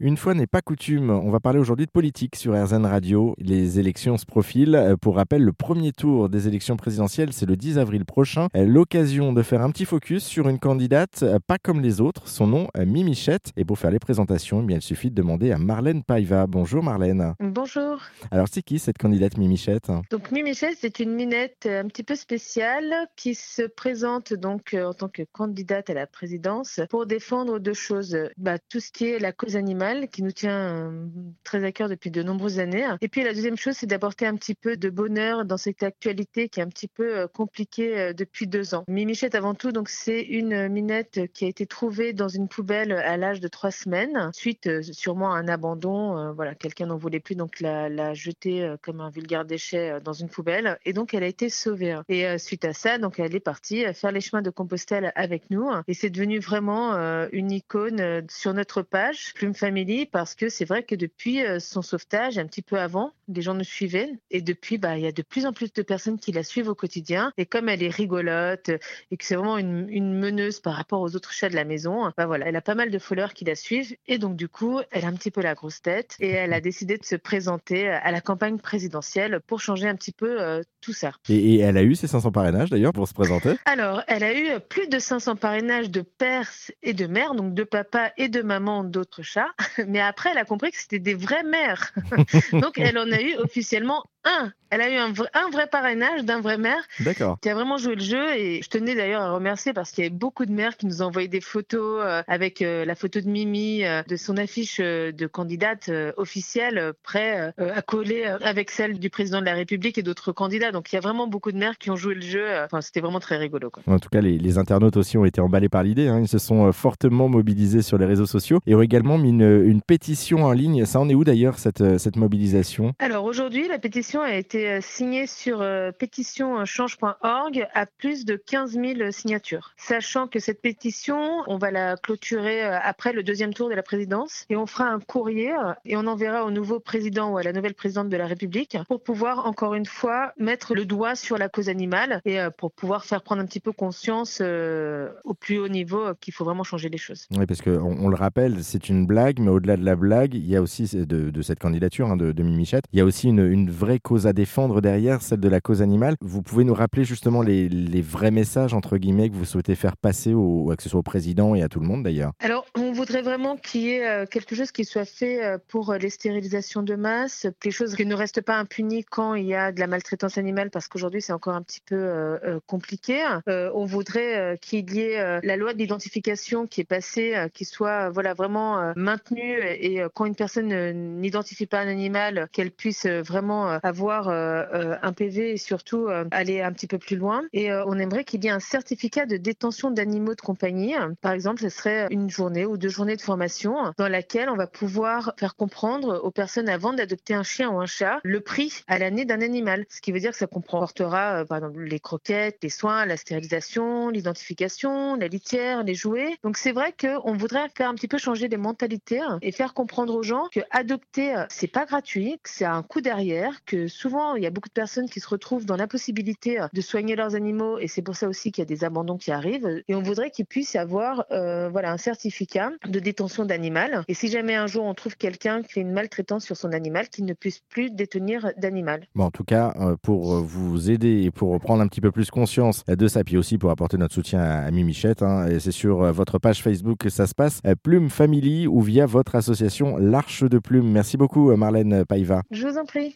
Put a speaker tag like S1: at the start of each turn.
S1: Une fois n'est pas coutume, on va parler aujourd'hui de politique sur RZN Radio. Les élections se profilent. Euh, pour rappel, le premier tour des élections présidentielles, c'est le 10 avril prochain. Euh, l'occasion de faire un petit focus sur une candidate euh, pas comme les autres. Son nom, Mimichette. Et pour faire les présentations, eh bien, il suffit de demander à Marlène Paiva. Bonjour Marlène.
S2: Bonjour.
S1: Alors, c'est qui cette candidate Mimichette
S2: Donc, Mimichette, c'est une minette un petit peu spéciale qui se présente donc en tant que candidate à la présidence pour défendre deux choses. Bah, tout ce qui est la cause animale qui nous tient euh, très à cœur depuis de nombreuses années. Et puis la deuxième chose, c'est d'apporter un petit peu de bonheur dans cette actualité qui est un petit peu euh, compliquée euh, depuis deux ans. Mimichette, avant tout, donc c'est une minette qui a été trouvée dans une poubelle à l'âge de trois semaines, suite sûrement à un abandon. Voilà, quelqu'un n'en voulait plus, donc l'a, l'a jetée comme un vulgaire déchet dans une poubelle. Et donc elle a été sauvée. Et suite à ça, donc elle est partie faire les chemins de Compostelle avec nous. Et c'est devenu vraiment une icône sur notre page, Plume Famille parce que c'est vrai que depuis euh, son sauvetage, un petit peu avant, des gens nous suivaient et depuis, bah, il y a de plus en plus de personnes qui la suivent au quotidien. Et comme elle est rigolote et que c'est vraiment une, meneuse par rapport aux autres chats de la maison, bah voilà, elle a pas mal de followers qui la suivent et donc du coup, elle a un petit peu la grosse tête et elle a décidé de se présenter à la campagne présidentielle pour changer un petit peu euh, tout ça.
S1: Et, elle a eu ses 500 parrainages d'ailleurs pour se présenter
S2: Alors, elle a eu plus de 500 parrainages de pères et de mères, donc de papa et de maman d'autres chats. Mais après, elle a compris que c'était des vraies mères. Donc, elle en a officiellement un. Elle a eu un vrai, un vrai parrainage d'un vrai maire qui a vraiment joué le jeu. Et je tenais d'ailleurs à remercier parce qu'il y avait beaucoup de maires qui nous ont envoyé des photos euh, avec euh, la photo de Mimi, euh, de son affiche de candidate officielle, prêt à coller avec celle du président de la République et d'autres candidats. Donc il y a vraiment beaucoup de maires qui ont joué le jeu. Enfin, c'était vraiment très rigolo.
S1: En tout cas, les, internautes aussi ont été emballés par l'idée. Hein. Ils se sont fortement mobilisés sur les réseaux sociaux et ont également mis une, une pétition en ligne. Ça en est où d'ailleurs cette, cette mobilisation?
S2: Alors aujourd'hui, la pétition a été euh, signée sur euh, pétitionchange.org à plus de 15 000 signatures. Sachant que cette pétition, on va la clôturer euh, après le deuxième tour de la présidence et on fera un courrier et on enverra au nouveau président ou à la nouvelle présidente de la République pour pouvoir encore une fois mettre le doigt sur la cause animale et pour pouvoir faire prendre un petit peu conscience au plus haut niveau qu'il faut vraiment changer les choses.
S1: Oui, parce qu'on on le rappelle, c'est une blague, mais au-delà de la blague, il y a aussi de, cette candidature hein, de, de Mimichette, il y a aussi une vraie cause à défendre derrière, celle de la cause animale. Vous pouvez nous rappeler justement les, vrais messages, entre guillemets, que vous souhaitez faire passer, au, que ce soit au président et à tout le monde d'ailleurs
S2: Alors, on voudrait vraiment qu'il y ait euh, quelque chose qui soit fait euh, pour euh, les stérilisations de masse, quelque chose qui ne reste pas impuni quand il y a de la maltraitance animale, parce qu'aujourd'hui c'est encore un petit peu compliqué. on voudrait qu'il y ait la loi d'identification qui est passée, qui soit voilà vraiment maintenue et quand une personne n'identifie pas un animal, qu'elle puisse vraiment avoir euh, euh, un PV et surtout euh, aller un petit peu plus loin. Et on aimerait qu'il y ait un certificat de détention d'animaux de compagnie. Par exemple, ce serait une journée ou deux journées de formation dans laquelle on va pouvoir faire comprendre aux personnes avant d'adopter un chien ou un chat le prix à l'année d'un animal. Ce qui veut dire que ça comportera par exemple les croquettes, les soins, la stérilisation, l'identification, la litière, les jouets. Donc c'est vrai qu'on voudrait faire un petit peu changer les mentalités et faire comprendre aux gens que adopter c'est pas gratuit, que c'est un coût derrière, que souvent, il y a beaucoup de personnes qui se retrouvent dans l'impossibilité euh, de soigner leurs animaux et c'est pour ça aussi qu'il y a des abandons qui arrivent. Et on voudrait qu'ils puissent avoir euh, voilà, un certificat de détention d'animal. Et si jamais un jour on trouve quelqu'un qui fait une maltraitance sur son animal, qu'il ne puisse plus détenir d'animal.
S1: Bon, en tout cas, euh, pour vous aider et pour prendre un petit peu plus conscience de ça, puis aussi pour apporter notre soutien à Mimichette, hein, et c'est sur votre page Facebook que ça se passe, Plume Family ou via votre association L'Arche de Plume. Merci beaucoup, Marlène Paiva.
S2: Je vous en prie.